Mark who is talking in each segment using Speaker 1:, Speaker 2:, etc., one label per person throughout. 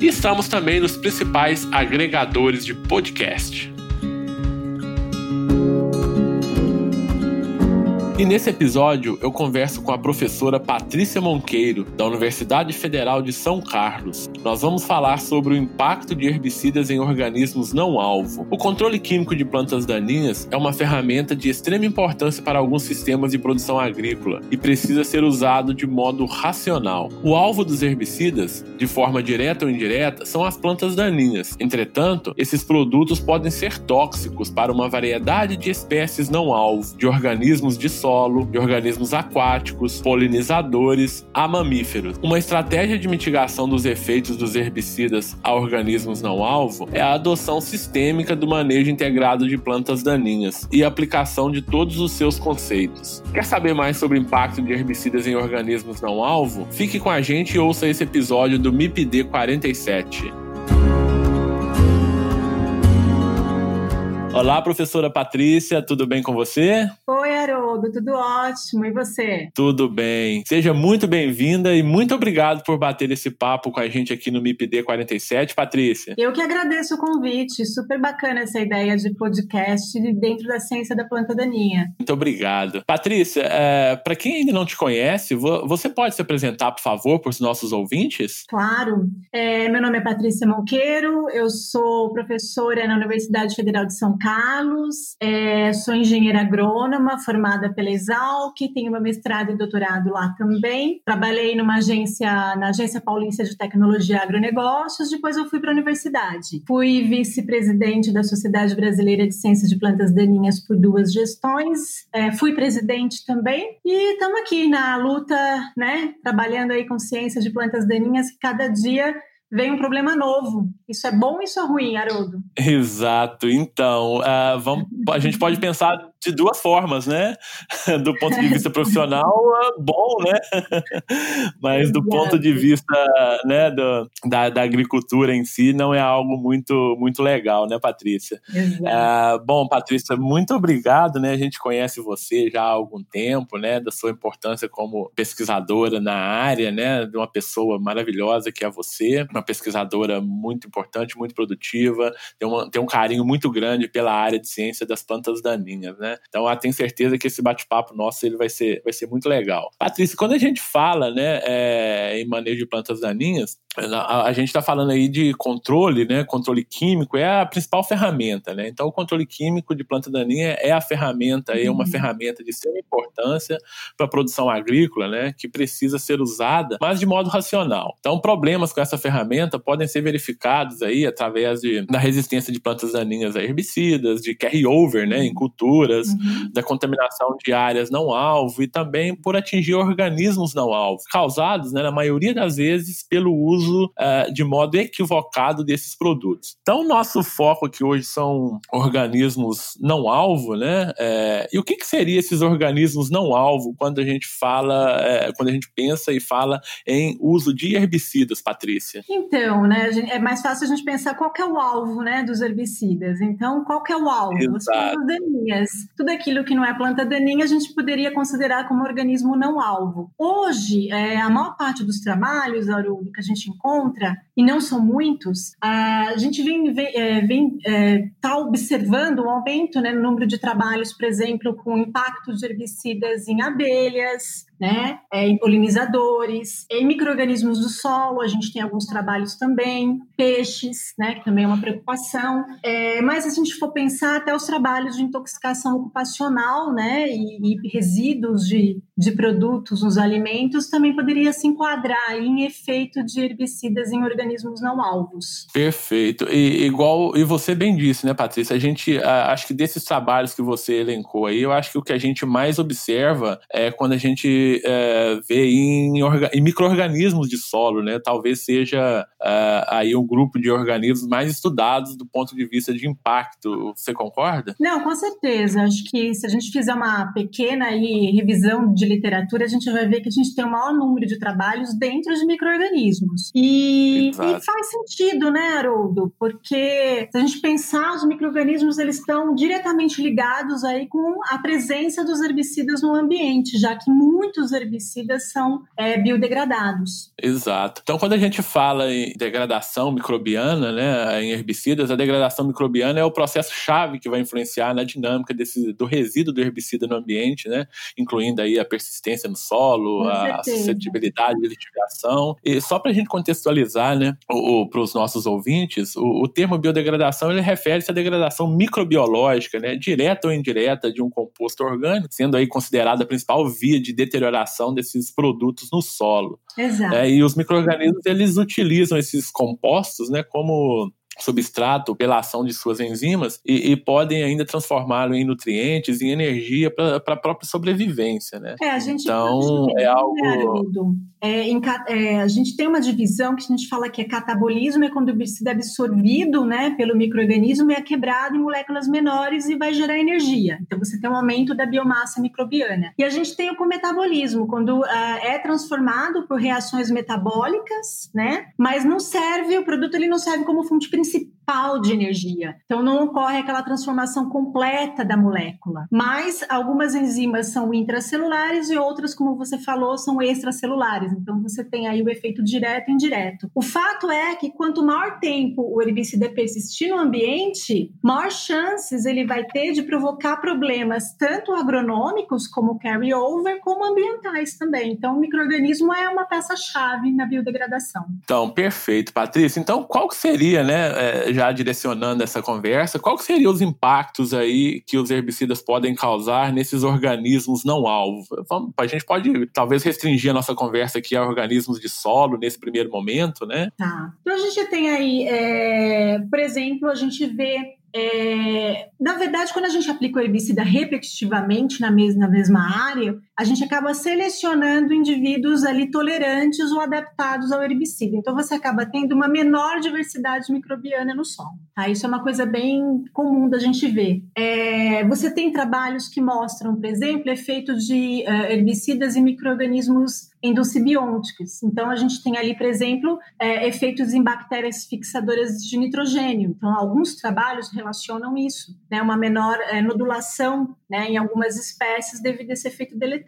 Speaker 1: E estamos também nos principais agregadores de podcast. E nesse episódio eu converso com a professora Patrícia Monqueiro, da Universidade Federal de São Carlos. Nós vamos falar sobre o impacto de herbicidas em organismos não alvo. O controle químico de plantas daninhas é uma ferramenta de extrema importância para alguns sistemas de produção agrícola e precisa ser usado de modo racional. O alvo dos herbicidas, de forma direta ou indireta, são as plantas daninhas. Entretanto, esses produtos podem ser tóxicos para uma variedade de espécies não alvo, de organismos de solo, de organismos aquáticos, polinizadores a mamíferos. Uma estratégia de mitigação dos efeitos dos herbicidas a organismos não alvo é a adoção sistêmica do manejo integrado de plantas daninhas e aplicação de todos os seus conceitos. Quer saber mais sobre o impacto de herbicidas em organismos não alvo? Fique com a gente e ouça esse episódio do MIPD 47. Olá, professora Patrícia, tudo bem com você?
Speaker 2: Oi, Haroldo, tudo ótimo. E você?
Speaker 1: Tudo bem. Seja muito bem-vinda e muito obrigado por bater esse papo com a gente aqui no MIPD 47, Patrícia.
Speaker 2: Eu que agradeço o convite. Super bacana essa ideia de podcast dentro da ciência da planta daninha.
Speaker 1: Muito obrigado. Patrícia, é, para quem ainda não te conhece, você pode se apresentar, por favor, para os nossos ouvintes?
Speaker 2: Claro. É, meu nome é Patrícia Monqueiro, eu sou professora na Universidade Federal de São Carlos Carlos, é, sou engenheira agrônoma, formada pela Exalc, tenho meu mestrado e doutorado lá também. Trabalhei numa agência, na Agência Paulista de Tecnologia e Agronegócios, depois eu fui para a universidade. Fui vice-presidente da Sociedade Brasileira de Ciências de Plantas Daninhas por duas gestões, é, fui presidente também e estamos aqui na luta, né, trabalhando aí com ciências de plantas daninhas que cada dia vem um problema novo. Isso é bom isso é ruim, Haroldo?
Speaker 1: Exato. Então, uh, vamos, a gente pode pensar de duas formas, né? Do ponto de vista profissional, é bom, né? Mas do ponto de vista né, do, da, da, agricultura em si, não é algo muito, muito legal, né, Patrícia? Uh, bom, Patrícia, muito obrigado, né? A gente conhece você já há algum tempo, né? Da sua importância como pesquisadora na área, né? De uma pessoa maravilhosa que é você, uma pesquisadora muito importante, muito produtiva, tem, uma, tem um carinho muito grande pela área de ciência das plantas daninhas, né? Então, eu tenho certeza que esse bate-papo nosso ele vai ser, vai ser muito legal. Patrícia, quando a gente fala né, é, em manejo de plantas daninhas, a, a gente está falando aí de controle, né? Controle químico é a principal ferramenta, né? Então, o controle químico de planta daninha é a ferramenta, é uma uhum. ferramenta de extrema importância para a produção agrícola, né? Que precisa ser usada, mas de modo racional. Então, problemas com essa ferramenta podem ser verificados aí através de, da resistência de plantas daninhas a herbicidas, de carry-over, né? Em culturas, uhum. da contaminação de áreas não alvo e também por atingir organismos não alvo, causados, né? Na maioria das vezes pelo uso uso uh, de modo equivocado desses produtos. Então, nosso foco aqui hoje são organismos não alvo, né? É, e o que, que seria esses organismos não alvo quando a gente fala, é, quando a gente pensa e fala em uso de herbicidas, Patrícia?
Speaker 2: Então, né, é mais fácil a gente pensar qual é o alvo, né, dos herbicidas. Então, qual é o alvo? Exato. As plantas daninhas. Tudo aquilo que não é planta daninha a gente poderia considerar como organismo não alvo. Hoje, é, a maior parte dos trabalhos, Haroldo, que a gente encontra, e não são muitos, a gente vem, vem, é, vem é, tá observando um aumento né, no número de trabalhos, por exemplo, com impactos de herbicidas em abelhas, né? É, em polinizadores, em micro-organismos do solo, a gente tem alguns trabalhos também, peixes, né? Que também é uma preocupação. É, mas se a gente for pensar até os trabalhos de intoxicação ocupacional, né? E, e resíduos de, de produtos nos alimentos também poderia se enquadrar em efeito de herbicidas em organismos não alvos.
Speaker 1: Perfeito. E igual e você bem disse, né, Patrícia? A gente acho que desses trabalhos que você elencou aí, eu acho que o que a gente mais observa é quando a gente é, vê em, em micro-organismos de solo, né? Talvez seja é, aí um grupo de organismos mais estudados do ponto de vista de impacto. Você concorda?
Speaker 2: Não, com certeza. Acho que se a gente fizer uma pequena aí, revisão de literatura, a gente vai ver que a gente tem o maior número de trabalhos dentro de micro-organismos. E, e, faz sentido, né, Haroldo? Porque se a gente pensar, os micro-organismos estão diretamente ligados aí com a presença dos herbicidas no ambiente, já que muitos herbicidas são é, biodegradados.
Speaker 1: Exato. Então, quando a gente fala em degradação microbiana, né, em herbicidas, a degradação microbiana é o processo chave que vai influenciar na dinâmica desse, do resíduo do herbicida no ambiente, né, incluindo aí a persistência no solo, a suscetibilidade de litigação. E só para a gente contextualizar, né, para os nossos ouvintes, o, o termo biodegradação ele refere-se à degradação microbiológica, né, direta ou indireta de um composto orgânico, sendo aí considerada a principal via de deterioração desses produtos no solo.
Speaker 2: Exato.
Speaker 1: É, e os micro-organismos, eles utilizam esses compostos, né, como substrato pela ação de suas enzimas e, e podem ainda transformá-lo em nutrientes, em energia para a própria sobrevivência, né?
Speaker 2: É, a gente
Speaker 1: então é algo
Speaker 2: é, em, é, a gente tem uma divisão que a gente fala que é catabolismo é quando o herbicida é absorvido, né, pelo microorganismo e é quebrado em moléculas menores e vai gerar energia. Então você tem um aumento da biomassa microbiana. E a gente tem o cometabolismo quando uh, é transformado por reações metabólicas, né, mas não serve o produto ele não serve como fonte principal se principal de energia. Então não ocorre aquela transformação completa da molécula. Mas algumas enzimas são intracelulares e outras, como você falou, são extracelulares. Então você tem aí o efeito direto e indireto. O fato é que quanto maior tempo o herbicida persistir no ambiente, maior chances ele vai ter de provocar problemas tanto agronômicos como carry-over, como ambientais também. Então o microorganismo é uma peça-chave na biodegradação.
Speaker 1: Então, perfeito, Patrícia. Então, qual seria, né, é, já direcionando essa conversa, qual seriam os impactos aí que os herbicidas podem causar nesses organismos não alvo? Vamos, a gente pode talvez restringir a nossa conversa aqui a organismos de solo nesse primeiro momento, né?
Speaker 2: Tá. Então a gente tem aí, é, por exemplo, a gente vê é, na verdade, quando a gente aplica o herbicida repetitivamente na mesma, na mesma área, a gente acaba selecionando indivíduos ali tolerantes ou adaptados ao herbicida. Então, você acaba tendo uma menor diversidade microbiana no solo. Tá? Isso é uma coisa bem comum da gente ver. É, você tem trabalhos que mostram, por exemplo, efeito de uh, herbicidas e micro-organismos endocibiônticos. Então, a gente tem ali, por exemplo, é, efeitos em bactérias fixadoras de nitrogênio. Então, alguns trabalhos relacionam isso, né? Uma menor é, nodulação né, em algumas espécies devido a esse efeito deletério.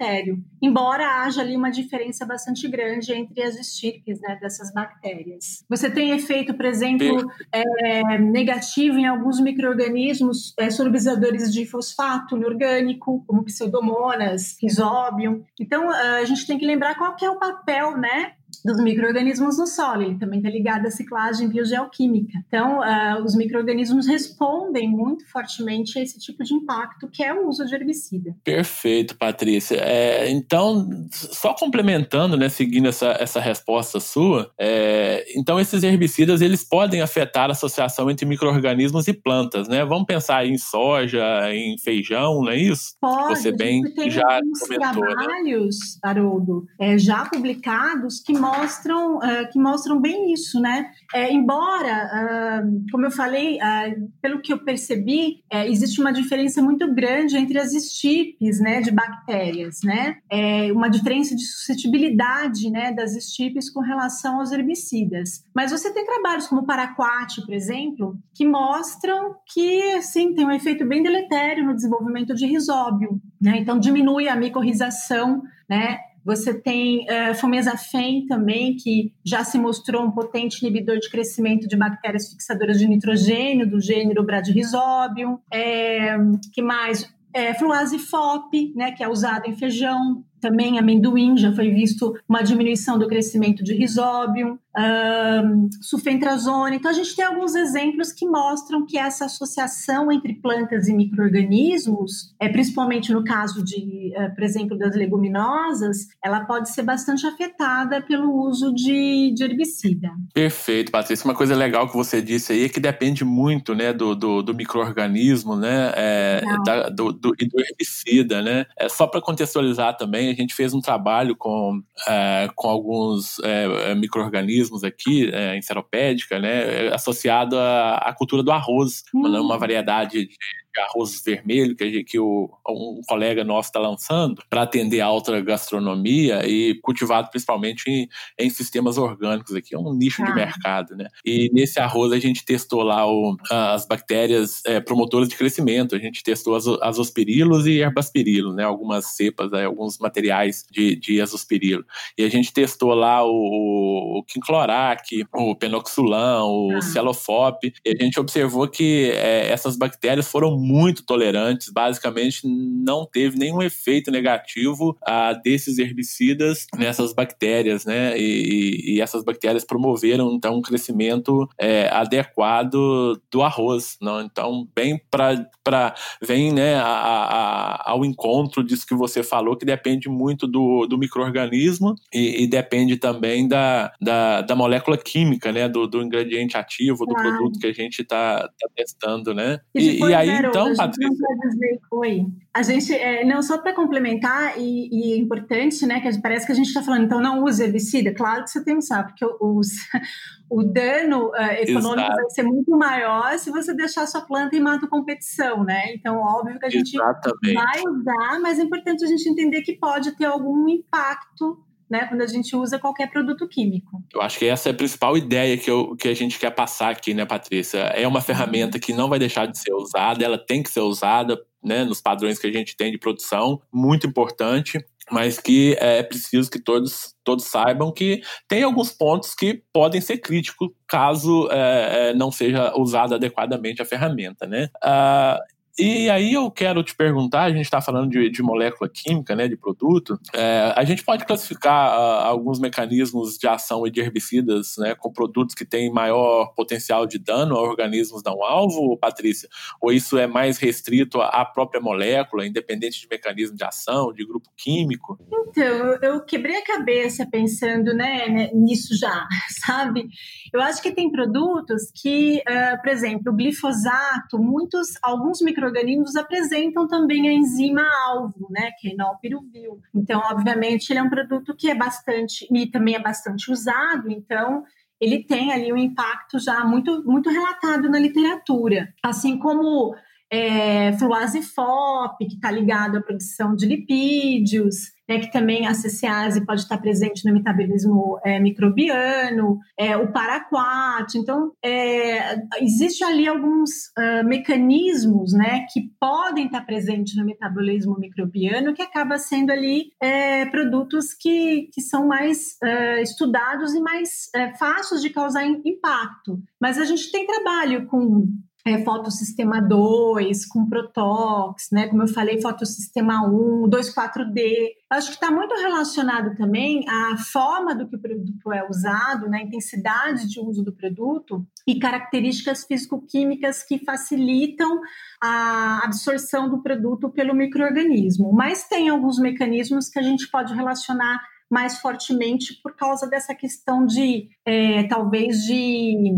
Speaker 2: Embora haja ali uma diferença bastante grande entre as estirpes né, dessas bactérias. Você tem efeito, por exemplo, é, negativo em alguns micro-organismos é, solubilizadores de fosfato inorgânico, como pseudomonas, rhizobium. Então, a gente tem que lembrar qual que é o papel né, dos micro-organismos no solo, ele também está ligado à ciclagem biogeoquímica. Então, uh, os micro-organismos respondem muito fortemente a esse tipo de impacto que é o uso de herbicida.
Speaker 1: Perfeito, Patrícia. É, então, só complementando, né, seguindo essa, essa resposta sua, é, então esses herbicidas eles podem afetar a associação entre micro-organismos e plantas, né? Vamos pensar em soja, em feijão, não é isso?
Speaker 2: Pode,
Speaker 1: Você bem
Speaker 2: tem
Speaker 1: já
Speaker 2: comentou, né? trabalhos, né? Haroldo, é, já publicados que mostram, uh, que mostram bem isso, né? É, embora, uh, como eu falei, uh, pelo que eu percebi, é, existe uma diferença muito grande entre as estirpes, né, de bactérias, né? É uma diferença de suscetibilidade, né, das estirpes com relação aos herbicidas. Mas você tem trabalhos como o paraquat, por exemplo, que mostram que, sim, tem um efeito bem deletério no desenvolvimento de risóbio, né? Então diminui a micorrização, né? Você tem uh, fomesafen também, que já se mostrou um potente inibidor de crescimento de bactérias fixadoras de nitrogênio, do gênero Bradyrhizobium. É, que mais? É, fluazifop, né, que é usado em feijão, também amendoim já foi visto uma diminuição do crescimento de risóbio, um, sulfentrazona. Então, a gente tem alguns exemplos que mostram que essa associação entre plantas e micro-organismos, é, principalmente no caso de, uh, por exemplo, das leguminosas, ela pode ser bastante afetada pelo uso de, de herbicida.
Speaker 1: Perfeito, Patrícia. Uma coisa legal que você disse aí é que depende muito né, do, do, do micro-organismo né, é, da, do, do, e do herbicida. Né? É, só para contextualizar também, a gente fez um trabalho com, é, com alguns é, micro-organismos aqui, é, em seropédica, né, associado à, à cultura do arroz, hum. uma variedade de arroz vermelho que, que o, um colega nosso está lançando para atender a alta gastronomia e cultivado principalmente em, em, sistemas orgânicos aqui, é um nicho ah. de mercado, né? E nesse arroz a gente testou lá o, as bactérias é, promotoras de crescimento, a gente testou as, azospirilos e herbaspirilo, né? Algumas cepas, né? alguns materiais de, de azospirilo. E a gente testou lá o, o quinclorac, o penoxulam, o ah. celofop, e a gente observou que é, essas bactérias foram muito tolerantes, basicamente não teve nenhum efeito negativo ah, desses herbicidas nessas bactérias, né? E, e, essas bactérias promoveram então um crescimento é, adequado do arroz, não? Então bem para vem né a, a, ao encontro disso que você falou que depende muito do, do microorganismo e, e depende também da, da, da, molécula química, né? Do, do ingrediente ativo do produto que a gente está tá testando, né?
Speaker 2: E, e aí então, Patrícia. Dizer, oi. A gente, é, não, só para complementar, e, e, é importante, né, que parece que a gente está falando, então não use herbicida. Claro que você tem que usar, porque os, o dano uh, econômico Exato. vai ser muito maior se você deixar sua planta em mato competição, né? Então, óbvio que a gente Exatamente. vai usar, mas é importante a gente entender que pode ter algum impacto né, quando a gente usa qualquer produto químico.
Speaker 1: Eu acho que essa é a principal ideia que, eu, que a gente quer passar aqui, né, Patrícia? É uma ferramenta que não vai deixar de ser usada, ela tem que ser usada né, nos padrões que a gente tem de produção, muito importante, mas que é preciso que todos, todos saibam que tem alguns pontos que podem ser críticos caso é, é não seja usada adequadamente a ferramenta, né? Uh, e aí eu quero te perguntar, a gente está falando de, de, molécula química, né, de produto, é, a gente pode classificar uh, alguns mecanismos de ação de herbicidas né, com produtos que têm maior potencial de dano a organismos não alvo, Patrícia? Ou isso é mais restrito à própria molécula, independente de mecanismo de ação, de grupo químico?
Speaker 2: Então, eu quebrei a cabeça pensando né, né nisso já, sabe? Eu acho que tem produtos que, uh, por exemplo, o glifosato, muitos, alguns micro micro-organismos apresentam também a enzima alvo, né, que é enolpiruvil. Então, obviamente, ele é um produto que é bastante, e também é bastante usado, então ele tem ali um impacto já muito, muito relatado na literatura. Assim como é, FOP, que está ligado à produção de lipídios, né, que também a CCase pode estar presente no metabolismo é, microbiano, é, o paraquat. Então, é, existe ali alguns uh, mecanismos né, que podem estar presentes no metabolismo microbiano que acaba sendo ali é, produtos que, que são mais uh, estudados e mais é, fáceis de causar impacto. Mas a gente tem trabalho com é, fotossistema 2, com Protox, né? Como eu falei, fotossistema 1, 2,4D. Acho que está muito relacionado também à forma do que o produto é usado, né? intensidade de uso do produto e características físico-químicas que facilitam a absorção do produto pelo microorganismo. Mas tem alguns mecanismos que a gente pode relacionar mais fortemente por causa dessa questão de, é, talvez, de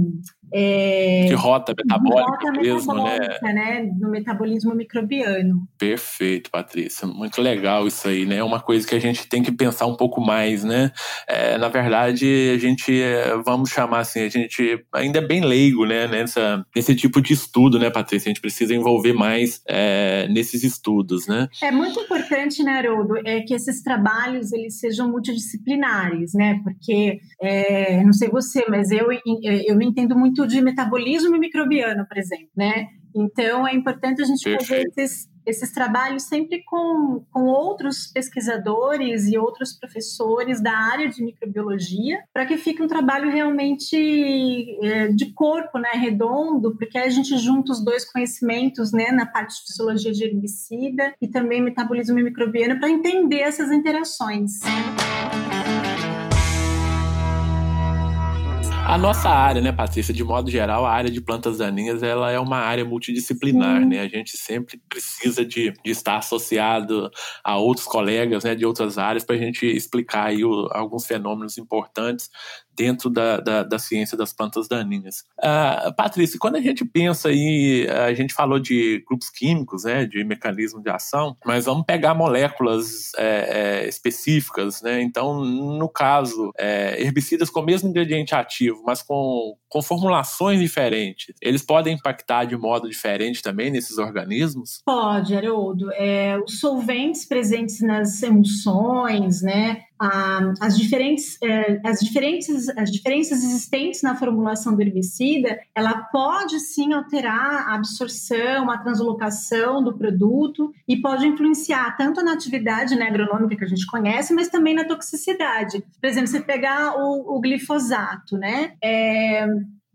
Speaker 1: é, de rota metabólica rota mesmo,
Speaker 2: né? metabólica, né? né? No metabolismo microbiano.
Speaker 1: Perfeito, Patrícia. Muito legal isso aí, né? É uma coisa que a gente tem que pensar um pouco mais, né? É, na verdade, a gente, é, vamos chamar assim, a gente ainda é bem leigo, né? Nessa, nesse tipo de estudo, né, Patrícia? A gente precisa envolver mais é, nesses estudos, né?
Speaker 2: É muito importante, né, Haroldo, é que esses trabalhos, eles sejam multidisciplinares, né? Porque, é, não sei você, mas eu, eu não entendo muito de metabolismo microbiano, por exemplo, né? Então é importante a gente Perfeito. fazer esses esses trabalhos sempre com, com outros pesquisadores e outros professores da área de microbiologia, para que fique um trabalho realmente é, de corpo, né, redondo, porque a gente junta os dois conhecimentos, né, na parte de fisiologia de herbicida e também metabolismo microbiano para entender essas interações.
Speaker 1: A nossa área, né, Patrícia, de modo geral, a área de plantas daninhas, ela é uma área multidisciplinar, né? A gente sempre precisa de, de estar associado a outros colegas, né, de outras áreas para a gente explicar aí o, alguns fenômenos importantes dentro da, da, da, ciência das plantas daninhas. Uh, Patrícia, quando a gente pensa aí, a gente falou de grupos químicos, né, de mecanismo de ação, mas vamos pegar moléculas é, é, específicas, né? Então, no caso, é, herbicidas com o mesmo ingrediente ativo, mas com, com formulações diferentes, eles podem impactar de modo diferente também nesses organismos?
Speaker 2: Pode, Haroldo. É, os solventes presentes nas emulsões, né? As, diferentes, eh, as, diferentes, as diferenças existentes na formulação do herbicida, ela pode sim alterar a absorção, a translocação do produto e pode influenciar tanto na atividade né, agronômica que a gente conhece, mas também na toxicidade. Por exemplo, você pegar o, o glifosato, né? É,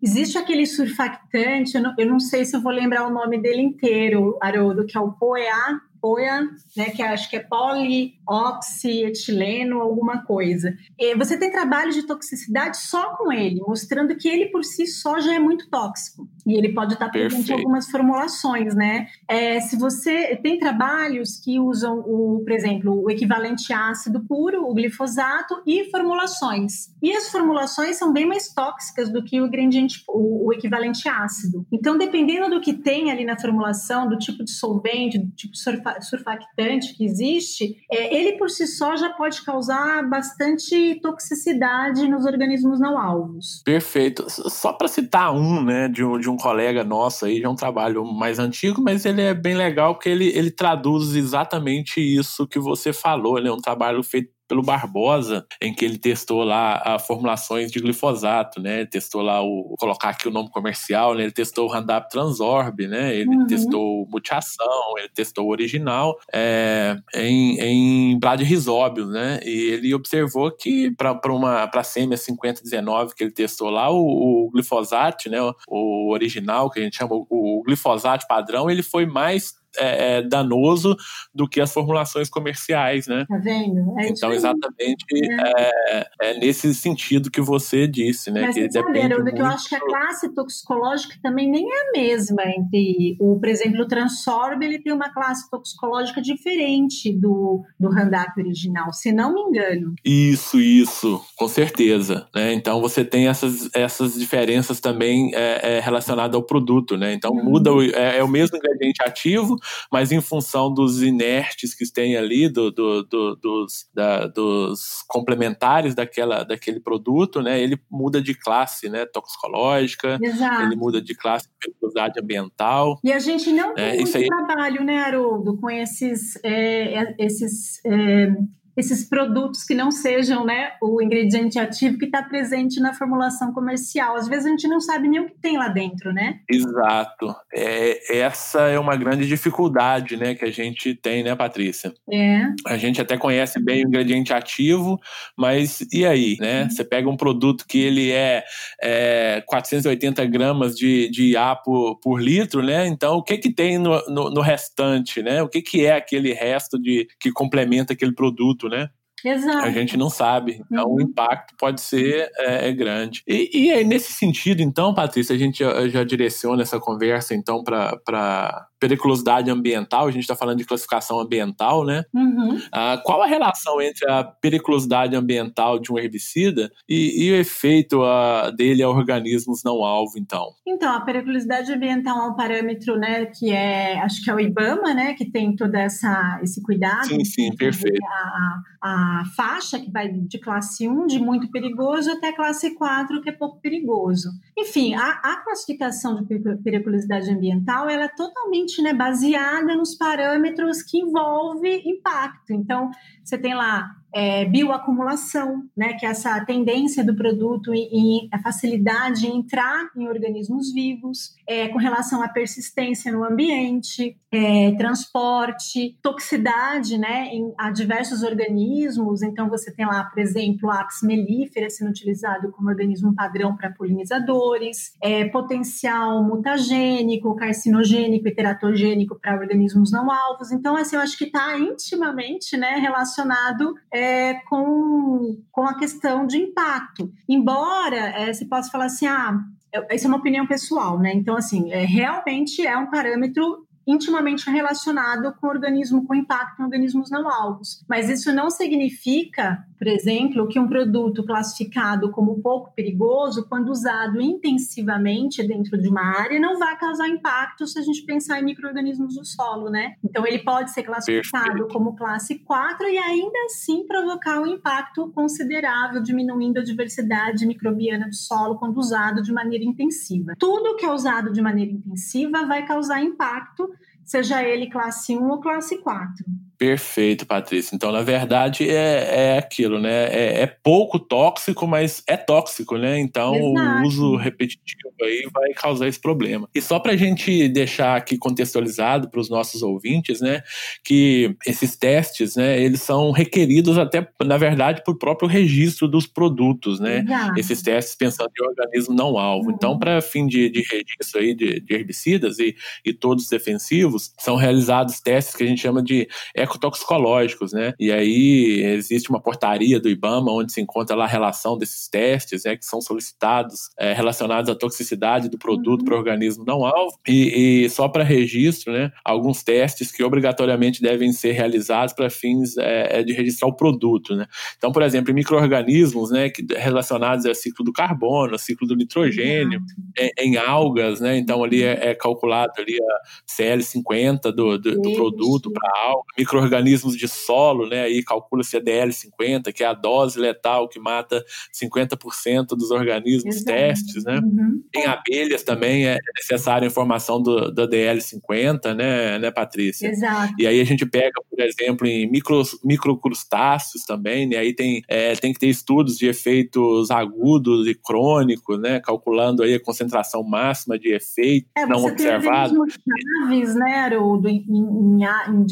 Speaker 2: Existe aquele surfactante, eu não, eu não, sei se eu vou lembrar o nome dele inteiro, Haroldo, que é o POEA, POEA, né, que acho que é polioxietileno, alguma coisa. E você tem trabalho de toxicidade só com ele, mostrando que ele por si só já é muito tóxico. E ele pode estar presente em algumas formulações, né? É, se você tem trabalhos que usam, o, por exemplo, o equivalente ácido puro, o glifosato, e formulações. E as formulações são bem mais tóxicas do que o ingrediente, o, o equivalente ácido. Então, dependendo do que tem ali na formulação, do tipo de solvente, do tipo de surfactante que existe, é, ele por si só já pode causar bastante toxicidade nos organismos não alvos.
Speaker 1: Perfeito. Só para citar um, né, de um, de um colega nosso aí, de um trabalho mais antigo, mas ele é bem legal porque ele, ele traduz exatamente isso que você falou. Ele é um trabalho feito pelo Barbosa, em que ele testou lá a formulações de glifosato, né? Ele testou lá o colocar aqui o nome comercial, né? Ele testou o Roundup Transorb, né? Ele uhum. testou mutiação, ele testou o original é, em, em bladyrhizóbios, né? E ele observou que para uma para sêmia 5019 que ele testou lá o, o glifosato, né? O, o, original que a gente chama o, o glifosato padrão, ele foi mais é, é, danoso do que as formulações comerciais, né?
Speaker 2: Tá vendo?
Speaker 1: É então, exatamente é. é. é. nesse sentido que você disse, né?
Speaker 2: Mas
Speaker 1: que
Speaker 2: sabe,
Speaker 1: depende
Speaker 2: muito... que eu acho que a classe toxicológica também nem é a mesma entre o, por exemplo, o Transorb, ele tem uma classe toxicológica diferente do, do Roundup original, se não me engano.
Speaker 1: Isso, isso, com certeza, né? Então, você tem essas, essas diferenças também é, relacionadas ao produto, né? Então, uhum. muda, o, é, é o mesmo ingrediente ativo, mas em função dos inertes que tem ali, do, do, do, dos, da, dos complementares daquela, daquele produto, né, ele muda de classe né, toxicológica, Exato. ele muda de classe de periculosidade ambiental.
Speaker 2: E a gente não tem é, muito aí... trabalho, né, Haroldo, com esses, é, esses é esses produtos que não sejam né, o ingrediente ativo que está presente na formulação comercial. Às vezes a gente não sabe nem o que tem lá dentro, né?
Speaker 1: Exato. É, essa é uma grande dificuldade né, que a gente tem, né, Patrícia?
Speaker 2: É.
Speaker 1: A gente até conhece bem o ingrediente ativo, mas e aí? Né? Uhum. Você pega um produto que ele é, é 480 gramas de, de IA por, por litro, né? Então o que, que tem no, no, no restante? Né? O que, que é aquele resto de que complementa aquele produto? Né?
Speaker 2: Exato.
Speaker 1: A gente não sabe. Então, uhum. o impacto pode ser é, é grande. E, e aí, nesse sentido, então, Patrícia, a gente já, já direciona essa conversa, então, para periculosidade ambiental. A gente está falando de classificação ambiental, né?
Speaker 2: Uhum.
Speaker 1: Ah, qual a relação entre a periculosidade ambiental de um herbicida e, e o efeito a, ah, dele a organismos não alvo, então?
Speaker 2: Então, a periculosidade ambiental é um parâmetro, né, que é, acho que é o IBAMA, né, que tem todo essa, esse cuidado.
Speaker 1: Sim, sim, perfeito.
Speaker 2: A, a faixa que vai de classe 1, de muito perigoso, até classe 4, que é pouco perigoso. Enfim, a, a classificação de periculosidade ambiental, ela é totalmente né, baseada nos parâmetros que envolve impacto. Então, você tem lá é, bioacumulação, né, que é essa tendência do produto e, a facilidade em entrar em organismos vivos, é, com relação à persistência no ambiente, é, transporte, toxicidade, né, em, a diversos organismos. Então, você tem lá, por exemplo, a Apis mellifera sendo utilizado como organismo padrão para polinizadores, é, potencial mutagênico, carcinogênico e teratogênico para organismos não alvos. Então, assim, eu acho que está intimamente né, relacionado é, com, com a questão de impacto. Embora é, se possa falar assim, ah, isso é uma opinião pessoal, né? Então, assim, é, realmente é um parâmetro intimamente relacionado com organismo com impacto em organismos não alvos. Mas isso não significa, por exemplo, que um produto classificado como pouco perigoso, quando usado intensivamente dentro de uma área, não vai causar impacto se a gente pensar em micro-organismos do solo, né? Então ele pode ser classificado Perfeito. como classe 4 e ainda assim provocar um impacto considerável, diminuindo a diversidade microbiana do solo quando usado de maneira intensiva. Tudo que é usado de maneira intensiva vai causar impacto seja ele classe 1 ou classe 4.
Speaker 1: Perfeito, Patrícia. Então, na verdade, é, é aquilo, né? É, é pouco tóxico, mas é tóxico, né? Então, Exato. o uso repetitivo aí vai causar esse problema. E só para a gente deixar aqui contextualizado para os nossos ouvintes, né? Que esses testes, né? Eles são requeridos até, na verdade, por próprio registro dos produtos, né? Exato. Esses testes pensando em organismo não alvo. Uhum. Então, para fim de, de registro aí de, de herbicidas e, e todos defensivos, são realizados testes que a gente chama de ecotoxicológicos, né? E aí existe uma portaria do IBAMA onde se encontra lá a relação desses testes, né, que são solicitados é, relacionados à toxicidade do produto uhum. para o organismo não alvo e, e só para registro, né, alguns testes que obrigatoriamente devem ser realizados para fins é, de registrar o produto, né? Então, por exemplo, em microorganismos, né, que relacionados ao ciclo do carbono, ciclo do nitrogênio, em algas, né? Então ali é, é calculado ali a CL50 do, do, do produto para alga, micro-organismos de solo, né? Aí calcula-se a DL50, que é a dose letal que mata 50% dos organismos Exato. testes, né? Uhum. Em abelhas também é necessária a informação do, do DL50, né, né, Patrícia?
Speaker 2: Exato.
Speaker 1: E aí a gente pega, por exemplo, em micros, microcrustáceos também, né? Aí tem, é, tem que ter estudos de efeitos agudos e crônicos, né? Calculando aí a concentração máxima de efeito
Speaker 2: é,
Speaker 1: não observado.
Speaker 2: Chaves, né, Haroldo, em, em, em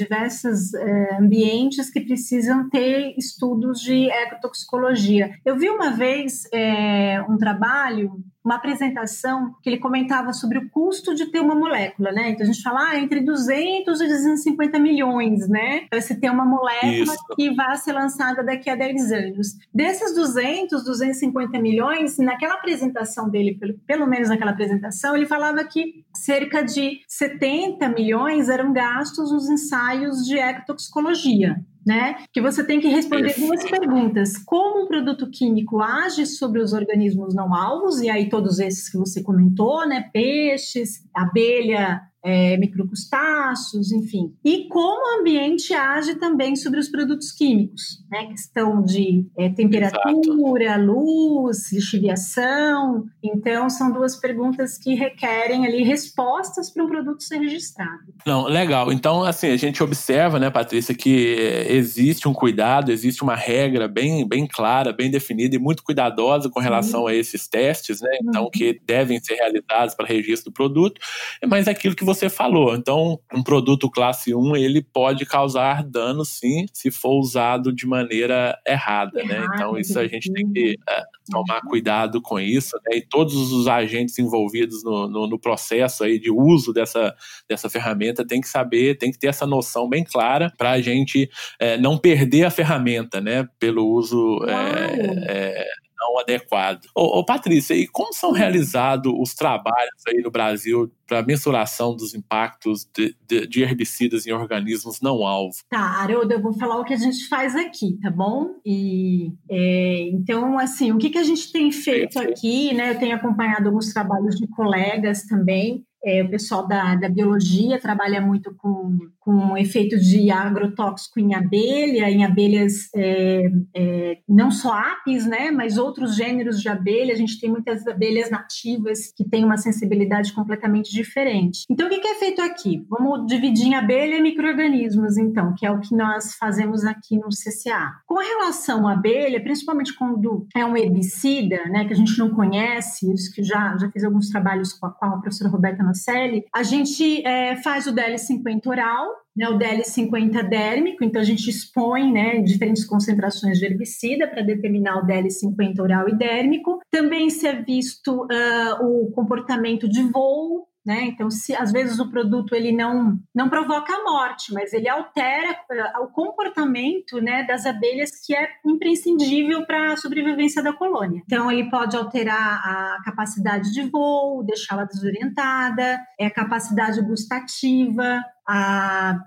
Speaker 2: é, ambientes que precisam ter estudos de ecotoxicologia. Eu vi uma vez é, um trabalho uma apresentação que ele comentava sobre o custo de ter uma molécula, né? Então a gente fala ah, entre 200 e 250 milhões, né? Para se ter uma molécula Isso. que vá ser lançada daqui a 10 anos. Desses 200, 250 milhões, naquela apresentação dele, pelo, pelo menos naquela apresentação, ele falava que cerca de 70 milhões eram gastos nos ensaios de ecotoxicologia né? Que você tem que responder duas perguntas: como um produto químico age sobre os organismos não alvos, e aí todos esses que você comentou, né? Peixes, abelha, é, microcrustáceos, enfim. E como o ambiente age também sobre os produtos químicos, né? Questão de é, temperatura, Exato. luz, lixiviação. Então, são duas perguntas que requerem ali respostas para um produto ser registrado.
Speaker 1: Não, legal. Então, assim, a gente observa, né, Patrícia, que existe um cuidado, existe uma regra bem, bem clara, bem definida e muito cuidadosa com relação a esses testes, né? Então, uhum. que devem ser realizados para registro do produto, mas aquilo que você você falou. Então, um produto classe 1, ele pode causar dano, sim, se for usado de maneira errada, né? Então, isso a gente tem que é, tomar cuidado com isso, né? E todos os agentes envolvidos no, no, no, processo aí de uso dessa, dessa ferramenta tem que saber, tem que ter essa noção bem clara para a gente é, não perder a ferramenta, né? Pelo uso é, não adequado. Ô, ô Patrícia, e como são realizados os trabalhos aí no Brasil para mensuração dos impactos de, de, de, herbicidas em organismos não alvo?
Speaker 2: Tá, Haroldo, eu vou falar o que a gente faz aqui, tá bom? E é, então, assim, o que, que a gente tem feito aqui, né? Eu tenho acompanhado alguns trabalhos de colegas também. É, o pessoal da, da biologia trabalha muito com, com efeito de agrotóxico em abelha, em abelhas é, é, não só apis, né, mas outros gêneros de abelha. A gente tem muitas abelhas nativas que têm uma sensibilidade completamente diferente. Então, o que é feito aqui? Vamos dividir em abelha e micro-organismos, então, que é o que nós fazemos aqui no CCA. Com relação à abelha, principalmente quando é um herbicida, né, que a gente não conhece, isso que já, já fiz alguns trabalhos com a, com a professora Roberta Nocelli, a gente é, faz o DL50 oral, né, o DL50 dérmico, então a gente expõe né, diferentes concentrações de herbicida para determinar o DL50 oral e dérmico. Também se é visto uh, o comportamento de voo, né? Então, se às vezes o produto ele não não provoca a morte, mas ele altera eh, o comportamento, né, das abelhas que é imprescindível para a sobrevivência da colônia. Então, ele pode alterar a capacidade de voo, deixá-la desorientada, é a capacidade gustativa,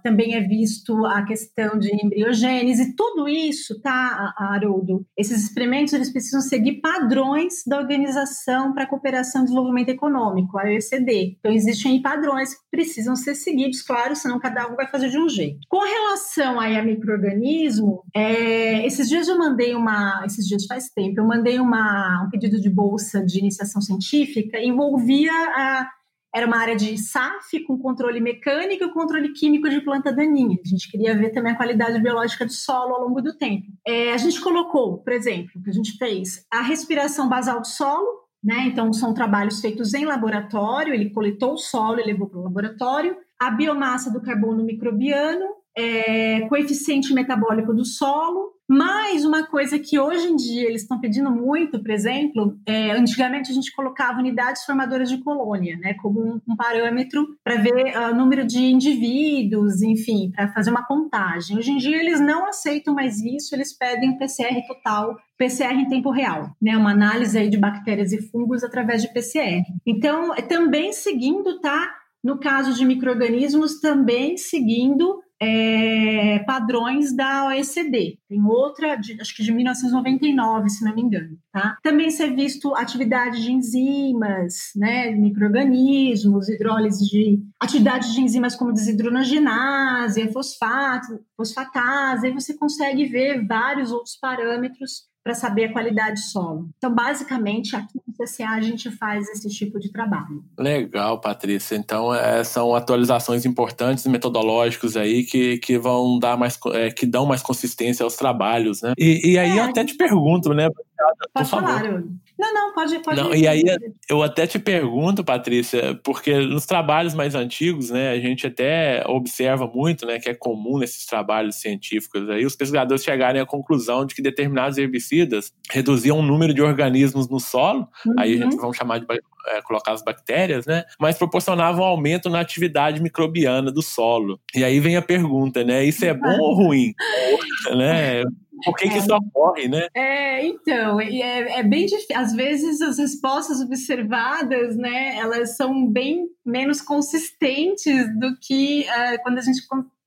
Speaker 2: também é visto a questão de embriogênese, tudo isso, tá, Haroldo? Esses experimentos eles precisam seguir padrões da Organização para a Cooperação e Desenvolvimento Econômico, a OECD. Então, existem padrões que precisam ser seguidos, claro, senão cada um vai fazer de um jeito. Com relação aí a microorganismo, é, esses dias eu mandei uma, esses dias faz tempo, eu mandei uma, um pedido de bolsa de iniciação científica, envolvia a era uma área de SAF com controle mecânico e controle químico de planta daninha. A gente queria ver também a qualidade biológica do solo ao longo do tempo. É, a gente colocou, por exemplo, que a gente fez a respiração basal do solo, né? Então são trabalhos feitos em laboratório. Ele coletou o solo e levou para o laboratório. A biomassa do carbono microbiano, é, coeficiente metabólico do solo, mas uma coisa que hoje em dia eles estão pedindo muito, por exemplo, é, antigamente a gente colocava unidades formadoras de colônia, né, como um, um parâmetro para ver o uh, número de indivíduos, enfim, para fazer uma contagem. Hoje em dia eles não aceitam mais isso, eles pedem PCR total, PCR em tempo real, né, uma análise aí de bactérias e fungos através de PCR. Então, também seguindo, tá? No caso de micro-organismos, também seguindo é, padrões da OECD. Tem outra, de, acho que de 1999, se não me engano. Tá? Também ser visto atividade de enzimas, né, microorganismos, hidrólise de atividade de enzimas como desidrogenase, fosfato, fosfatase, aí você consegue ver vários outros parâmetros para saber a qualidade do solo. Então, basicamente, aqui no CCA a gente faz esse tipo de trabalho.
Speaker 1: Legal, Patrícia. Então, é, são atualizações importantes metodológicos aí que, que vão dar mais, é, que dão mais consistência aos trabalhos, né? E, e aí é, eu até te pergunto, né?
Speaker 2: Pode falar, Não, não, pode, pode.
Speaker 1: Não, e aí eu até te pergunto, Patrícia, porque nos trabalhos mais antigos, né, a gente até observa muito, né, que é comum nesses trabalhos científicos aí os pesquisadores chegarem à conclusão de que determinados herbicidas reduziam o número de organismos no solo, uhum. aí a gente uhum. vamos chamar de é, colocar as bactérias, né, mas proporcionavam um aumento na atividade microbiana do solo. E aí vem a pergunta, né, isso é bom ou ruim? né? Por que, que isso ocorre, né?
Speaker 2: É, então, é, é bem difícil. Às vezes as respostas observadas, né, elas são bem menos consistentes do que uh, quando a gente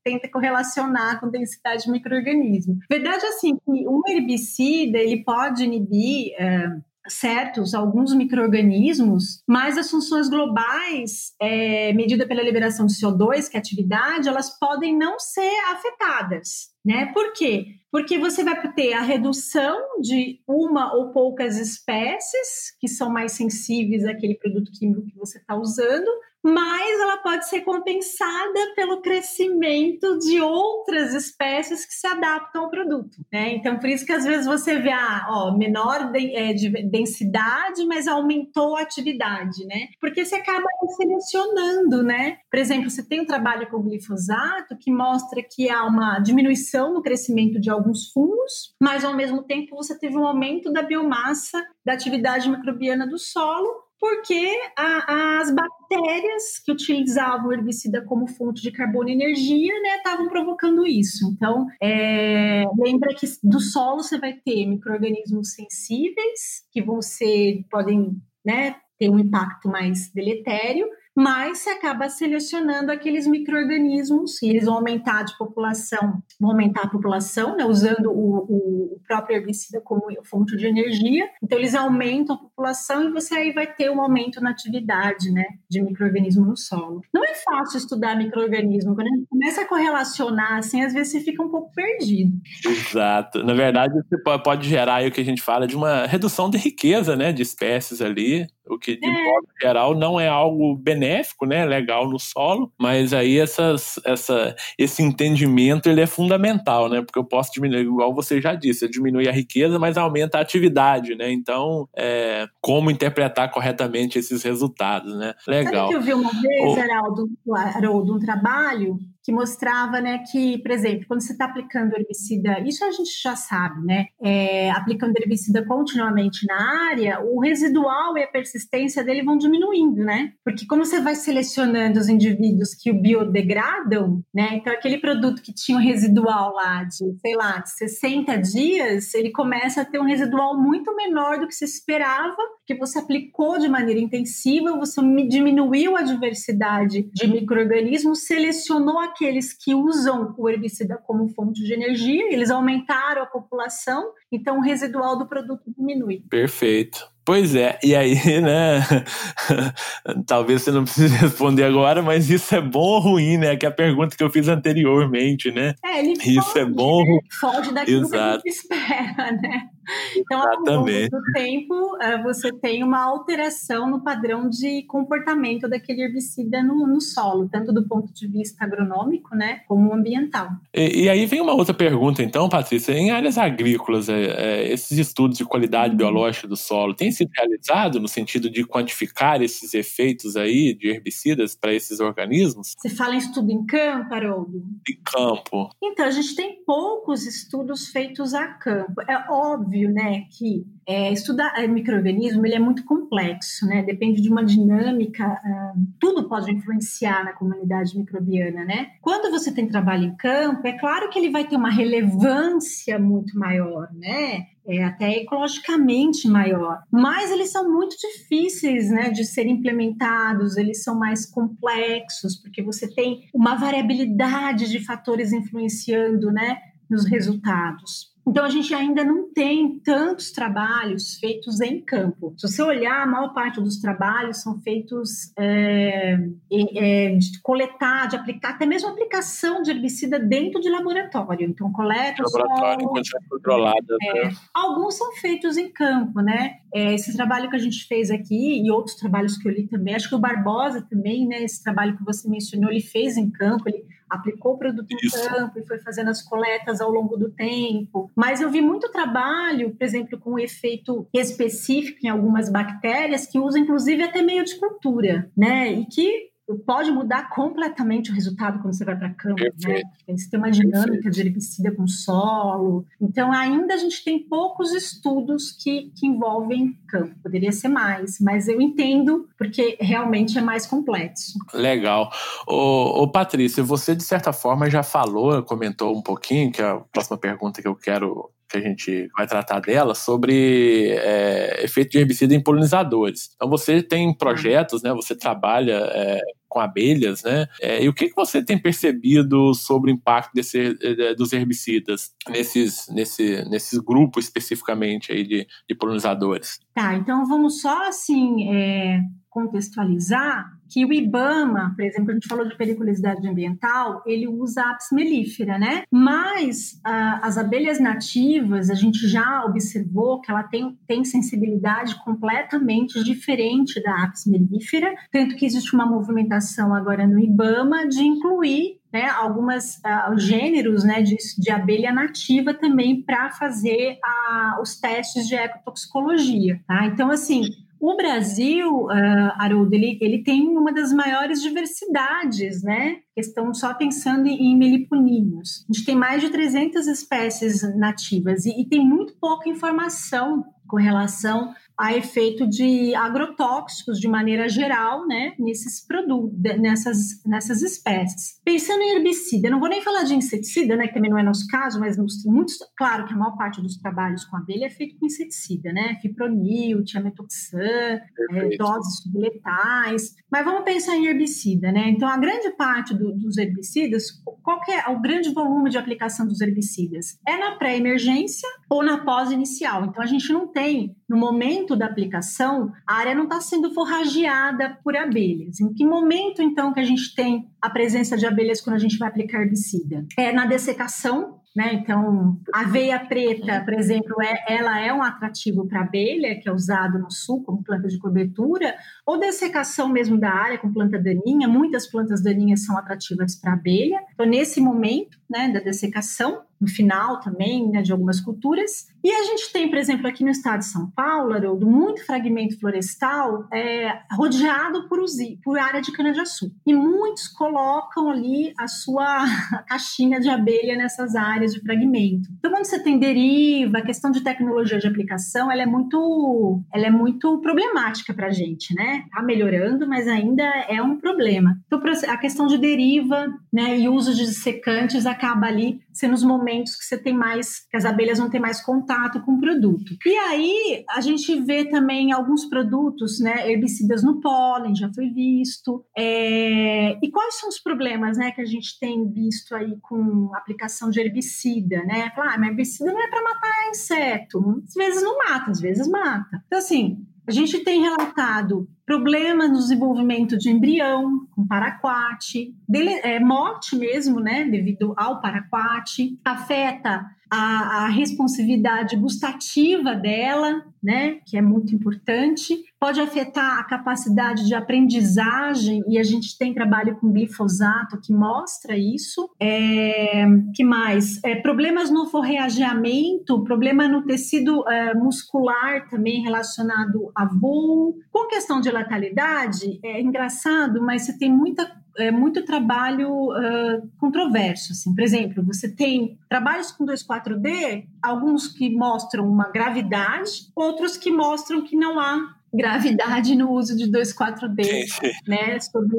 Speaker 2: tenta correlacionar com densidade de microorganismo. Verdade assim que um herbicida ele pode inibir uh, certos alguns micro-organismos, mas as funções globais, é, medida pela liberação de CO2, que é atividade, elas podem não ser afetadas. Né? Por quê? Porque você vai ter a redução de uma ou poucas espécies que são mais sensíveis àquele produto químico que você está usando, mas ela pode ser compensada pelo crescimento de outras espécies que se adaptam ao produto, né? Então, por isso que às vezes você vê, ah, ó, menor de, é, de densidade, mas aumentou a atividade, né? Porque você acaba selecionando, né? Por exemplo, você tem um trabalho com glifosato que mostra que há uma diminuição no crescimento de alguns fungos, mas ao mesmo tempo você teve um aumento da biomassa da atividade microbiana do solo, porque a, as bactérias que utilizavam o herbicida como fonte de carbono e energia estavam né, provocando isso. Então, é, lembra que do solo você vai ter micro-organismos sensíveis, que vão ser, podem né, ter um impacto mais deletério, mas você acaba selecionando aqueles micro-organismos e eles vão aumentar de população, vão aumentar a população, né, usando o, o próprio herbicida como fonte de energia. Então, eles aumentam a população e você aí vai ter um aumento na atividade né, de micro-organismo no solo. Não é fácil estudar micro-organismo. Quando a gente começa a correlacionar, assim, às vezes você fica um pouco perdido.
Speaker 1: Exato. Na verdade, você pode gerar aí o que a gente fala de uma redução de riqueza né, de espécies ali, o que de é. modo geral não é algo benéfico, né, legal no solo, mas aí essas, essa, esse entendimento ele é fundamental, né, porque eu posso diminuir, igual você já disse, diminuir a riqueza, mas aumenta a atividade, né, então é, como interpretar corretamente esses resultados, né, legal.
Speaker 2: Sabe que eu vi uma vez. Haroldo, Haroldo, um trabalho que mostrava, né, que, por exemplo, quando você está aplicando herbicida, isso a gente já sabe, né, é, aplicando herbicida continuamente na área, o residual e a persistência dele vão diminuindo, né, porque como você vai selecionando os indivíduos que o biodegradam, né, então aquele produto que tinha um residual lá de, sei lá, de 60 dias, ele começa a ter um residual muito menor do que se esperava, que você aplicou de maneira intensiva, você diminuiu a diversidade de micro-organismos, selecionou aqueles que usam o herbicida como fonte de energia, eles aumentaram a população, então o residual do produto diminui.
Speaker 1: Perfeito. Pois é, e aí, né? Talvez você não precise responder agora, mas isso é bom ou ruim, né? Que é a pergunta que eu fiz anteriormente, né?
Speaker 2: É, ele
Speaker 1: isso
Speaker 2: foge,
Speaker 1: é bom.
Speaker 2: Né? Foge daquilo Exato. que a gente espera, né? Então, Exatamente. ao longo do tempo, eh, você tem uma alteração no padrão de comportamento daquele herbicida no, no solo, tanto do ponto de vista agronômico, né, como ambiental.
Speaker 1: E, e aí vem uma outra pergunta, então, Patrícia. Em áreas agrícolas, é, é, esses estudos de qualidade biológica do solo têm sido realizado no sentido de quantificar esses efeitos aí de herbicidas para esses organismos?
Speaker 2: Você fala em estudo em campo, Haroldo?
Speaker 1: Em campo.
Speaker 2: Então, a gente tem poucos estudos feitos a campo. É óbvio, né, que é, estudar microorganismo ele é muito complexo, né? Depende de uma dinâmica, uh, tudo pode influenciar na comunidade microbiana, né? Quando você tem trabalho em campo, é claro que ele vai ter uma relevância muito maior, né? É, até ecologicamente maior. Mas eles são muito difíceis né, de serem implementados, eles são mais complexos, porque você tem uma variabilidade de fatores influenciando né, nos resultados. Então, a gente ainda não tem tantos trabalhos feitos em campo. Se você olhar, a maior parte dos trabalhos são feitos é, é, de coletar, de aplicar, até mesmo aplicação de herbicida dentro de laboratório. Então, coleta.
Speaker 1: Laboratório, condições controladas.
Speaker 2: É, né? Alguns são feitos em campo, né? É, esse trabalho que a gente fez aqui e outros trabalhos que eu li também, acho que o Barbosa também, né? Esse trabalho que você mencionou, ele fez em campo, ele aplicou o produto Isso. no campo e foi fazendo as coletas ao longo do tempo. Mas eu vi muito trabalho, por exemplo, com efeito específico em algumas bactérias que usam inclusive até meio de cultura, né? E que pode mudar completamente o resultado quando você vai para campo, né? Você tem uma dinâmica Perfeito. de herbicida com solo. Então, ainda a gente tem poucos estudos que, que envolvem campo. Poderia ser mais, mas eu entendo porque realmente é mais complexo.
Speaker 1: Legal. Ô, ô Patrícia, você de certa forma já falou, comentou um pouquinho, que é a próxima pergunta que eu quero que a gente vai tratar dela, sobre é, efeito de herbicida em polinizadores. Então você tem projetos, né? Você trabalha é, com abelhas, né? É, e o que, que você tem percebido sobre o impacto desse, é, dos herbicidas nesses, nesse, nesses grupos especificamente aí de, de polinizadores?
Speaker 2: Tá, então vamos só assim é, contextualizar que o IBAMA, por exemplo, a gente falou de periculosidade ambiental, ele usa a apis mellifera, né? Mas ah, as abelhas nativas, a gente já observou que ela tem, tem sensibilidade completamente diferente da apis mellifera, tanto que existe uma movimentação agora no IBAMA de incluir né, algumas uh, gêneros né, de, de, abelha nativa também para fazer uh, os testes de ecotoxicologia. Tá? Então, assim, o Brasil, uh, Haroldo, ele, ele tem uma das maiores diversidades, né? Questão só pensando em meliponinhos. A gente tem mais de 300 espécies nativas e, e tem muito pouca informação com relação a efeito de agrotóxicos de maneira geral, né, nesses produtos, nessas, nessas espécies. Pensando em herbicida, não vou nem falar de inseticida, né, que também não é nosso caso, mas muitos, claro que a maior parte dos trabalhos com abelha é feito com inseticida, né, fipronil, tiametoxan, é, doses subletais, mas vamos pensar em herbicida, né, então a grande parte do, dos herbicidas, qual é o grande volume de aplicação dos herbicidas? É na pré-emergência ou na pós-inicial, então a gente não tem, no momento momento da aplicação, a área não está sendo forrageada por abelhas. Em que momento, então, que a gente tem a presença de abelhas quando a gente vai aplicar herbicida? É na dessecação, né? Então, a aveia preta, por exemplo, é, ela é um atrativo para abelha, que é usado no sul como planta de cobertura, ou dessecação mesmo da área com planta daninha. Muitas plantas daninhas são atrativas para abelha. Então, nesse momento né, da dessecação, no final também, né, de algumas culturas. E a gente tem, por exemplo, aqui no estado de São Paulo, Haroldo, muito fragmento florestal é, rodeado por, usi, por área de cana-de-açúcar. E muitos colocam ali a sua caixinha de abelha nessas áreas de fragmento. Então, quando você tem deriva, a questão de tecnologia de aplicação, ela é muito, ela é muito problemática para a gente, né? Está melhorando, mas ainda é um problema. Então, a questão de deriva né, e uso de secantes acaba ali sendo os momentos que você tem mais, que as abelhas vão ter mais contato com o produto. E aí a gente vê também alguns produtos, né, herbicidas no pólen, já foi visto. É... E quais são os problemas, né, que a gente tem visto aí com aplicação de herbicida, né? Falar, ah, mas herbicida não é para matar inseto. Às vezes não mata, às vezes mata. Então assim, a gente tem relatado problemas no desenvolvimento de embrião com paraquat, dele, é, morte mesmo, né, devido ao paraquat, afeta a, a responsividade gustativa dela, né, que é muito importante, pode afetar a capacidade de aprendizagem e a gente tem trabalho com glifosato que mostra isso. É, que mais? É, problemas no forreageamento, problema no tecido é, muscular também relacionado a voo. Com questão de latalidade, é engraçado, mas você tem muita é, muito trabalho uh, controverso. Assim. Por exemplo, você tem trabalhos com 2,4-D, alguns que mostram uma gravidade, outros que mostram que não há gravidade no uso de 2,4-D, né? Sobre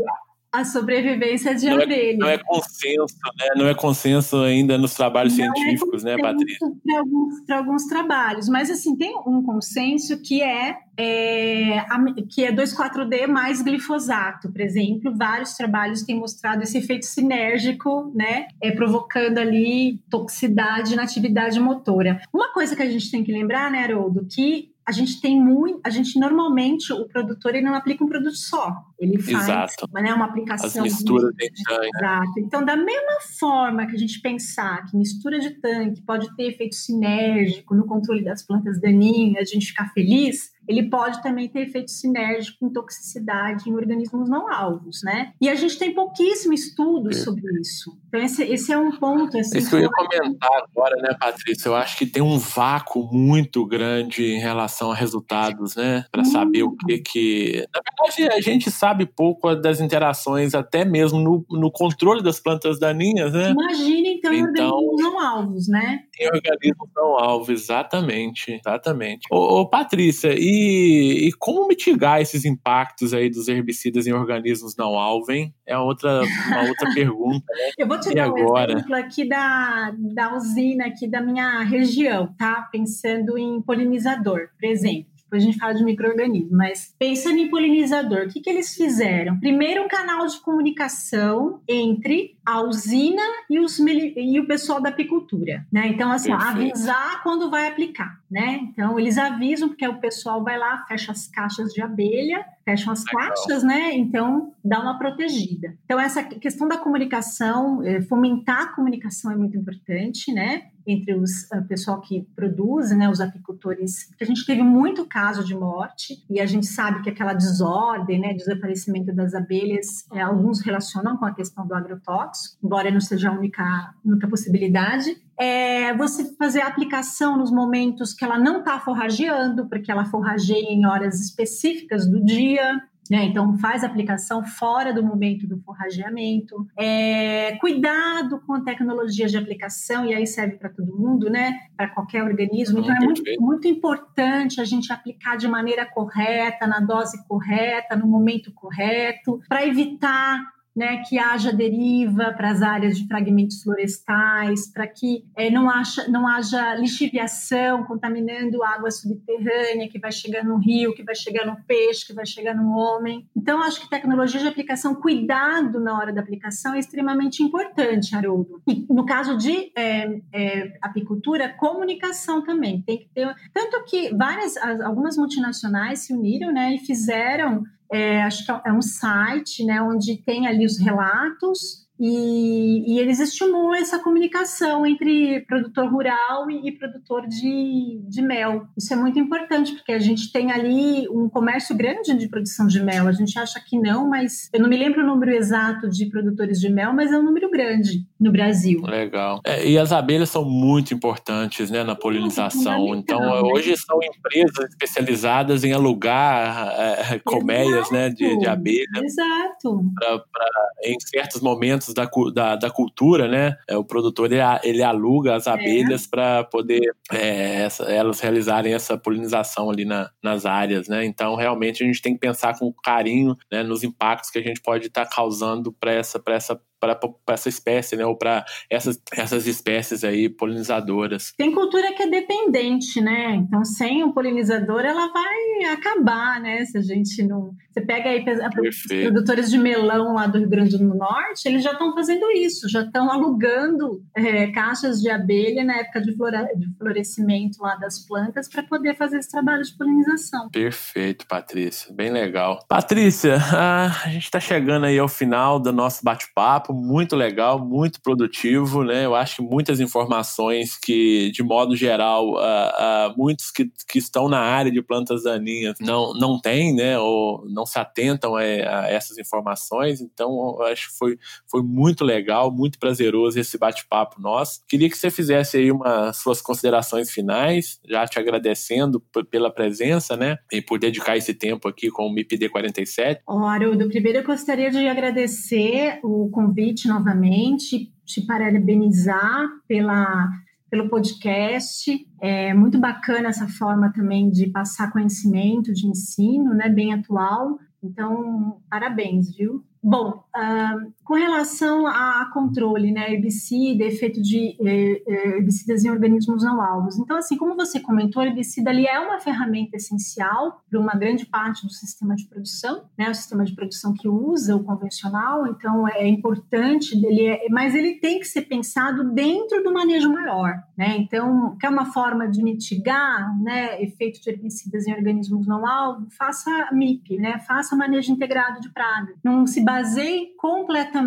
Speaker 2: a sobrevivência de
Speaker 1: não
Speaker 2: abelha.
Speaker 1: É, não é consenso, né? Não é consenso ainda nos trabalhos não é científicos, é né, Patrícia?
Speaker 2: Para alguns, alguns trabalhos, mas assim tem um consenso que é, é que é 2,4-D mais glifosato, por exemplo. Vários trabalhos têm mostrado esse efeito sinérgico, né? É, provocando ali toxicidade na atividade motora. Uma coisa que a gente tem que lembrar, né, Haroldo, que a gente tem muito, a gente normalmente o produtor ele não aplica um produto só, ele faz Exato. Né, uma aplicação
Speaker 1: As misturas de
Speaker 2: tanque. Exato. Então, da mesma forma que a gente pensar que mistura de tanque pode ter efeito sinérgico no controle das plantas daninhas, a gente ficar feliz, ele pode também ter efeito sinérgico em toxicidade em organismos não alvos, né? E a gente tem pouquíssimo estudo sobre isso. Então, esse, esse é um ponto. Assim,
Speaker 1: isso que eu ia comentar agora, né, Patrícia? Eu acho que tem um vácuo muito grande em relação a resultados, né? Para saber o que que. Na verdade, a gente sabe pouco das interações, até mesmo no, no controle das plantas daninhas, né?
Speaker 2: Imagina, então, então organismos não alvos, né?
Speaker 1: Tem organismos não alvos, exatamente. Exatamente. Ô, ô Patrícia, e e, como mitigar esses impactos aí dos herbicidas em organismos não alvo, hein? É outra, uma outra pergunta. Né?
Speaker 2: Eu vou te e dar agora? um exemplo aqui da, da usina aqui da minha região, tá? Pensando em polinizador, por exemplo depois a gente fala de microorganismo, mas pensando em polinizador, o que, que eles fizeram? Primeiro, um canal de comunicação entre a usina e, os, e o pessoal da apicultura, né? Então, assim, avisar quando vai aplicar, né? Então, eles avisam, porque o pessoal vai lá, fecha as caixas de abelha, fecham as caixas, né? Então, dá uma protegida. Então, essa questão da comunicação, eh, fomentar a comunicação é muito importante, né? entre os uh, pessoal que produz, né, os apicultores, porque a gente teve muito caso de morte e a gente sabe que aquela desordem, né, desaparecimento das abelhas, é, alguns relacionam com a questão do agrotóxico, embora não seja a única, única possibilidade. É você fazer a aplicação nos momentos que ela não está forrageando, porque ela forrageia em horas específicas do dia, Né? Então, faz aplicação fora do momento do forrageamento. É, cuidado com tecnologias de aplicação, e aí serve para todo mundo, né? para qualquer organismo. Então, é muito, muito importante a gente aplicar de maneira correta, na dose correta, no momento correto, para evitar né, que haja deriva para as áreas de fragmentos florestais, para que é, não, haja, não haja lixiviação contaminando água subterrânea que vai chegar no rio, que vai chegar no peixe, que vai chegar no homem. Então, acho que tecnologia de aplicação, cuidado na hora da aplicação é extremamente importante, Haroldo. E no caso de é, é, apicultura, comunicação também. Tem que ter. Tanto que várias, algumas multinacionais se uniram né, e fizeram é, acho que é um site, né, onde tem ali os relatos e, e, eles estimulam essa comunicação entre produtor rural e, e, produtor de, de mel. Isso é muito importante, porque a gente tem ali um comércio grande de produção de mel. A gente acha que não, mas eu não me lembro o número exato de produtores de mel, mas é um número grande no Brasil.
Speaker 1: Legal. É, e as abelhas são muito importantes né, na polinização. Então, né? hoje são empresas especializadas em alugar é, colmeias né, de, de abelha.
Speaker 2: Exato.
Speaker 1: Pra, pra, em certos momentos da, da, da cultura, né? É, o produtor ele, ele aluga as é. abelhas é. para poder é, essa, elas realizarem essa polinização ali na, nas áreas, né? Então, realmente, a gente tem que pensar com carinho né, nos impactos que a gente pode estar tá causando para essa, essa para essa espécie, né? Ou para essas, essas espécies aí polinizadoras.
Speaker 2: Tem cultura que é dependente, né? Então, sem o polinizador, ela vai acabar, né? Se a gente não. Você pega aí os produtores de melão lá do Rio Grande do Norte, eles já estão fazendo isso, já estão alugando é, caixas de abelha na época de, flore... de florescimento lá das plantas para poder fazer esse trabalho de polinização.
Speaker 1: Perfeito, Patrícia. Bem legal. Patrícia, a gente está chegando aí ao final do nosso bate-papo papo muito legal, muito produtivo, né? Eu acho que muitas informações que, de modo geral, uh, uh, muitos que, que estão na área de plantas daninhas não, não têm, né? Ou não se atentam a, a essas informações. Então, acho que foi, foi muito legal, muito prazeroso esse bate-papo nosso. Queria que você fizesse aí umas suas considerações finais, já te agradecendo pela presença, né? E por dedicar esse tempo aqui com o MIPD 47.
Speaker 2: Oh, Haroldo, primeiro eu gostaria de agradecer o convite novamente, te parabenizar pela, pelo podcast. É muito bacana essa forma também de passar conhecimento de ensino, né, bem atual. Então, parabéns, viu? Bom, uh, com relação a controle, né, herbicida, efeito de eh, eh, herbicidas em organismos não alvos. Então, assim, como você comentou, herbicida ali é uma ferramenta essencial para uma grande parte do sistema de produção, né, o sistema de produção que usa o convencional, então é importante, ele é, mas ele tem que ser pensado dentro do manejo maior, né, então, quer uma forma de mitigar, né, efeito de herbicidas em organismos não alvos, faça MIP, né, faça manejo integrado de praga, não se baseie completamente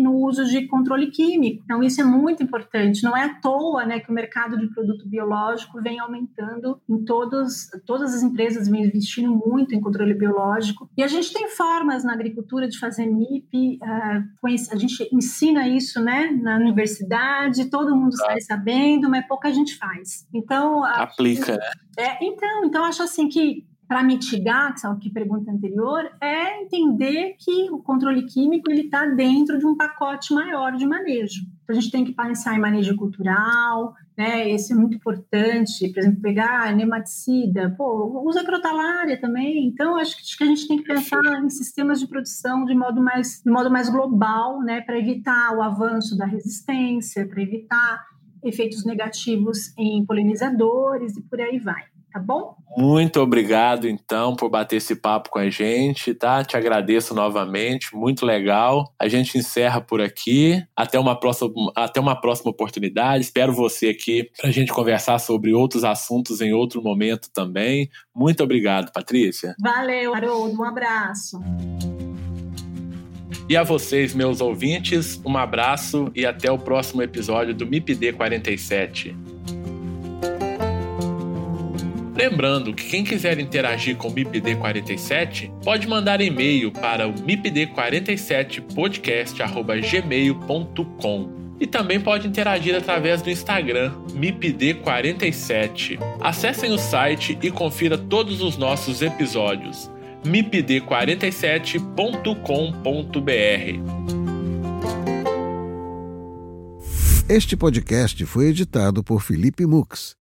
Speaker 2: no uso de controle químico. Então, isso é muito importante. Não é à toa né, que o mercado de produto biológico vem aumentando em todos, todas as empresas vêm investindo muito em controle biológico. E a gente tem formas na agricultura de fazer MIP, ah, a gente ensina isso né, na universidade, todo mundo tá. sai sabendo, mas pouca gente faz. Então,
Speaker 1: aplica, né?
Speaker 2: É, então, então acho assim que para mitigar, que é que pergunta anterior, é entender que o controle químico ele está dentro de um pacote maior de manejo. Então, a gente tem que pensar em manejo cultural, né? Esse é muito importante. Por exemplo, pegar nematicida, pô, usa crotalária também. Então, acho que, acho que a gente tem que pensar em sistemas de produção de modo mais, de modo mais global, né? Para evitar o avanço da resistência, para evitar efeitos negativos em polinizadores e por aí vai tá bom?
Speaker 1: Muito obrigado, então, por bater esse papo com a gente, tá? Te agradeço novamente, muito legal. A gente encerra por aqui. Até uma próxima, até uma próxima oportunidade. Espero você aqui para a gente conversar sobre outros assuntos em outro momento também. Muito obrigado, Patrícia.
Speaker 2: Valeu, Haroldo. Um abraço.
Speaker 1: E a vocês, meus ouvintes, um abraço e até o próximo episódio do MIPD 47. Lembrando que quem quiser interagir com o MIPD 47 pode mandar e-mail para o mipd47podcast@gmail.com. E também pode interagir através do Instagram MIPD47. Acessem o site e confira todos os nossos episódios mipd47.com.br.
Speaker 3: Este podcast foi editado por Felipe Mux